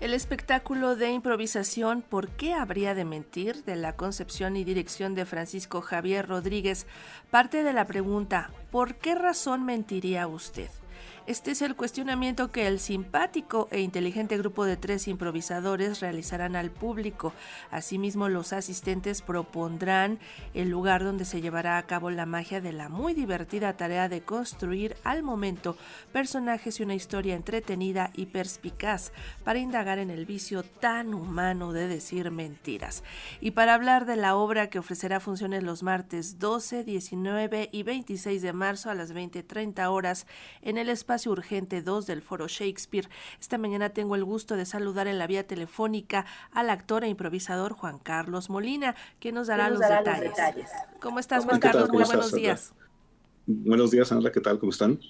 El espectáculo de improvisación ¿Por qué habría de mentir? de la concepción y dirección de Francisco Javier Rodríguez parte de la pregunta ¿Por qué razón mentiría usted? Este es el cuestionamiento que el simpático e inteligente grupo de tres improvisadores realizarán al público. Asimismo, los asistentes propondrán el lugar donde se llevará a cabo la magia de la muy divertida tarea de construir al momento personajes y una historia entretenida y perspicaz para indagar en el vicio tan humano de decir mentiras. Y para hablar de la obra que ofrecerá funciones los martes 12, 19 y 26 de marzo a las 20.30 horas en el espacio Urgente 2 del Foro Shakespeare. Esta mañana tengo el gusto de saludar en la vía telefónica al actor e improvisador Juan Carlos Molina, que nos dará, los, detalles. ¿Cómo estás, Juan Carlos? Muy buenos días. Buenos días, Sandra. ¿Qué tal? ¿Cómo están?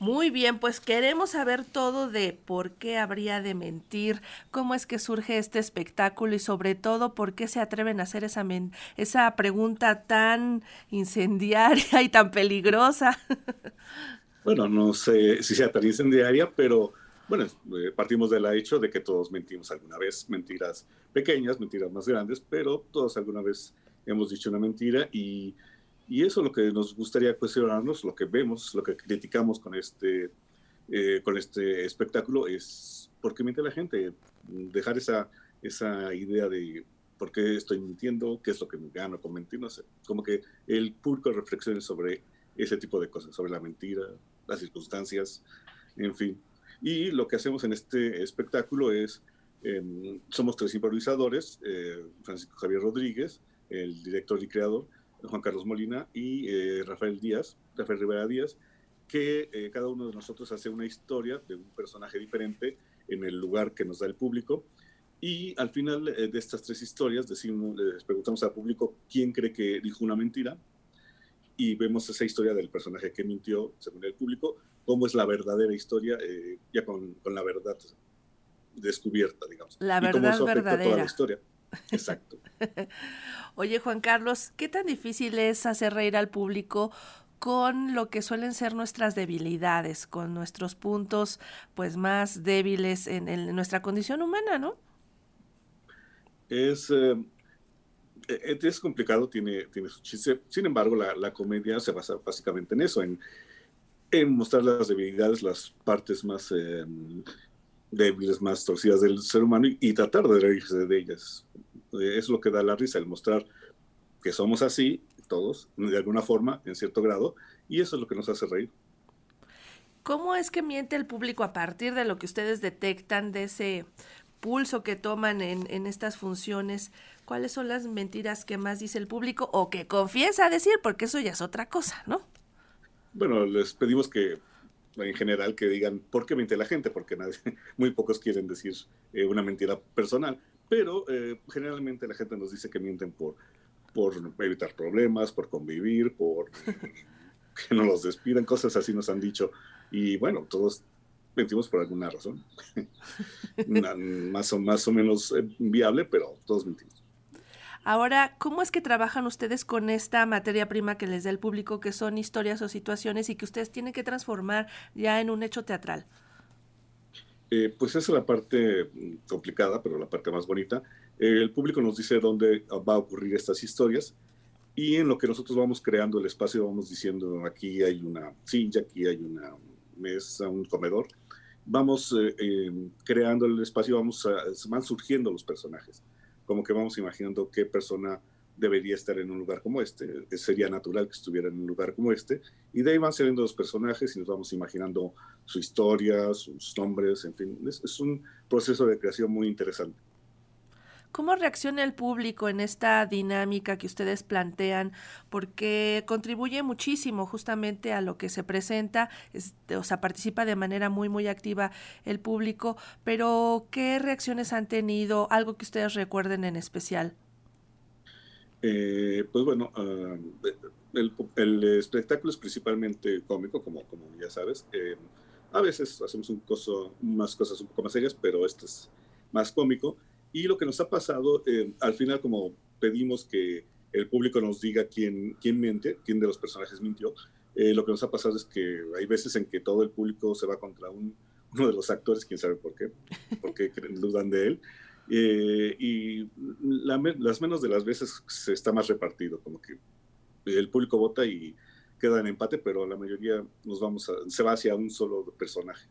Muy bien, pues queremos saber todo de por qué habría de mentir, cómo es que surge este espectáculo y sobre todo por qué se atreven a hacer esa, esa pregunta tan incendiaria y tan peligrosa. Bueno, no sé si sea tan incendiaria, pero bueno, eh, partimos del hecho de que todos mentimos alguna vez, mentiras pequeñas, mentiras más grandes, pero todos alguna vez hemos dicho una mentira y, y eso es lo que nos gustaría cuestionarnos, lo que vemos, lo que criticamos con este, eh, con este espectáculo es por qué miente la gente, dejar esa, esa idea de por qué estoy mintiendo, qué es lo que me gano con mentir, no sé, como que el público reflexione sobre ese tipo de cosas, sobre la mentira, las circunstancias, en fin. Y lo que hacemos en este espectáculo es, em, somos tres improvisadores, eh, Francisco Javier Rodríguez, el director y creador, Juan Carlos Molina y eh, Rafael Díaz, Rafael Rivera Díaz, que eh, cada uno de nosotros hace una historia de un personaje diferente en el lugar que nos da el público. Y al final de estas tres historias decimos, les preguntamos al público quién cree que dijo una mentira, y vemos esa historia del personaje que mintió, según el público, cómo es la verdadera historia, eh, ya con, con, la verdad descubierta, digamos. La verdad y verdadera. Toda la historia. Exacto. Oye, Juan Carlos, ¿qué tan difícil es hacer reír al público con lo que suelen ser nuestras debilidades, con nuestros puntos pues más débiles en, en nuestra condición humana, ¿no? Es, eh, es complicado, tiene, tiene su chiste. Sin embargo, la, la comedia se basa básicamente en eso, en, en mostrar las debilidades, las partes más eh, débiles, más torcidas del ser humano y, tratar de reírse de ellas. Eh, es lo que da la risa, el mostrar que somos así, todos, de alguna forma, en cierto grado, y eso es lo que nos hace reír. ¿Cómo es que miente el público a partir de lo que ustedes detectan de ese pulso que toman en, en estas funciones? Cuáles son las mentiras que más dice el público o que confiesa decir, porque eso ya es otra cosa, ¿no? Bueno, les pedimos que en general que digan por qué miente la gente, porque nadie, muy pocos quieren decir eh, una mentira personal, pero eh, generalmente la gente nos dice que mienten por, por evitar problemas, por convivir, por que no los despidan, cosas así nos han dicho. Y bueno, todos mentimos por alguna razón, más, o, más o menos eh, viable, pero todos mentimos. Ahora, ¿cómo es que trabajan ustedes con esta materia prima que les da el público, que son historias o situaciones y que ustedes tienen que transformar ya en un hecho teatral? Eh, pues esa es la parte mm, complicada, pero la parte más bonita. Eh, el público nos dice dónde va a ocurrir estas historias y en lo que nosotros vamos creando el espacio vamos diciendo aquí hay una silla, aquí hay una mesa, un comedor. Vamos eh, creando el espacio, vamos van surgiendo los personajes como que vamos imaginando qué persona debería estar en un lugar como este. Sería natural que estuviera en un lugar como este. Y de ahí van saliendo los personajes y nos vamos imaginando su historia, sus nombres, en fin. Es, un proceso de creación muy interesante. ¿Cómo reacciona el público en esta dinámica que ustedes plantean? Porque contribuye muchísimo justamente a lo que se presenta, o sea, participa de manera muy, muy activa el público, pero ¿qué reacciones han tenido? Algo que ustedes recuerden en especial. Eh, pues bueno, ah, el, espectáculo es principalmente cómico, como, como ya sabes. Eh, a veces hacemos un coso, unas cosas un poco más serias, pero esto es más cómico. Y lo que nos ha pasado, eh, al final como pedimos que el público nos diga quién, quién miente, quién de los personajes mintió, eh, lo que nos ha pasado es que hay veces en que todo el público se va contra un, uno de los actores, quién sabe por qué, por qué dudan de él. Eh, y las menos de las veces se está más repartido, como que el público vota y queda en empate, pero la mayoría nos vamos se va hacia un solo personaje,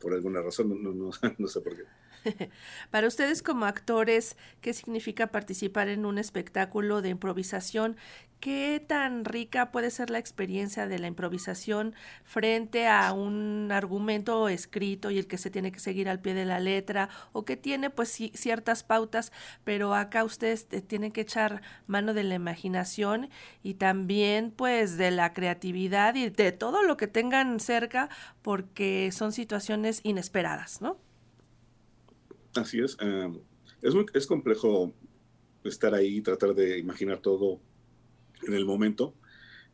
por alguna razón, no, no, no sé por qué. Para ustedes como actores, ¿qué significa participar en un espectáculo de improvisación? ¿Qué tan rica puede ser la experiencia de la improvisación frente a un argumento escrito y el que se tiene que seguir al pie de la letra o que tiene pues ciertas pautas, pero acá ustedes tienen que echar mano de la imaginación y también pues de la creatividad y de todo lo que tengan cerca porque son situaciones inesperadas, ¿no? Así es. Em, es, es complejo estar ahí y tratar de imaginar todo en el momento,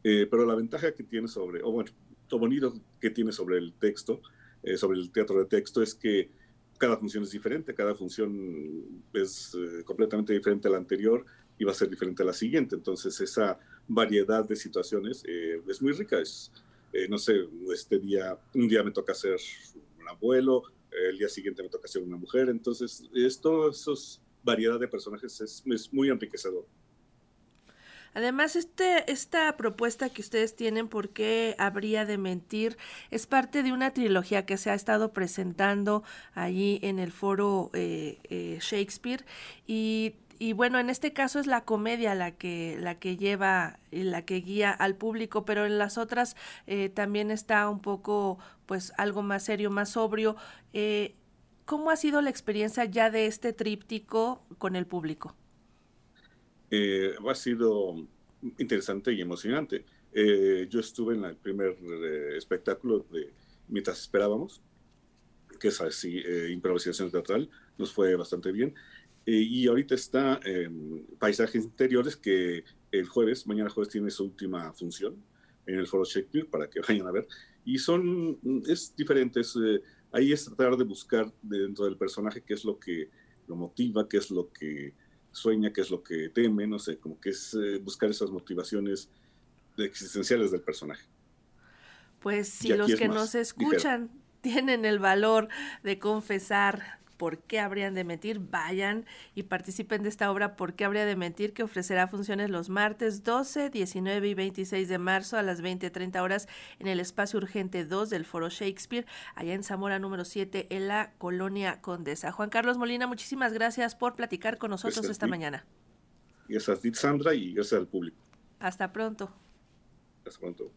eh, pero la ventaja que tiene sobre, o bueno, lo bonito que tiene sobre el texto, eh, sobre el teatro de texto, es que cada función es diferente, cada función es eh, completamente diferente a la anterior y va a ser diferente a la siguiente. Entonces, esa variedad de situaciones es muy rica. Es, no sé, este día, un día me toca ser un abuelo, el día siguiente me toca ser una mujer, entonces esto, esos variedad de personajes es, muy enriquecedor. Además, este, esta propuesta que ustedes tienen, ¿por qué habría de mentir? Es parte de una trilogía que se ha estado presentando allí en el foro eh, eh, Shakespeare y y bueno, en este caso es la comedia la que, la que lleva y la que guía al público, pero en las otras eh, también está un poco, pues, algo más serio, más sobrio. Eh, ¿Cómo ha sido la experiencia ya de este tríptico con el público? Eh, ha sido interesante y emocionante. yo estuve en el primer espectáculo de Mientras Esperábamos, que es así, improvisación teatral, nos fue bastante bien. Eh, y ahorita está Paisajes Interiores, que el jueves, mañana jueves, tiene su última función en el Foro Shakespeare para que vayan a ver. Y son, es diferente, eh, ahí es tratar de buscar dentro del personaje qué es lo que lo motiva, qué es lo que sueña, qué es lo que teme, no sé, como que es eh, buscar esas motivaciones existenciales del personaje. Pues si los que nos escuchan tienen el valor de confesar ¿Por qué habrían de mentir? Vayan y participen de esta obra ¿Por qué habría de mentir? que ofrecerá funciones los martes 12, 19 y 26 de marzo a las 20.30 horas en el espacio urgente 2 del Foro Shakespeare, allá en Zamora número 7 en la Colonia Condesa. Juan Carlos Molina, muchísimas gracias por platicar con nosotros esta mañana. Gracias a ti, Sandra, y gracias al público. Hasta pronto. Hasta pronto.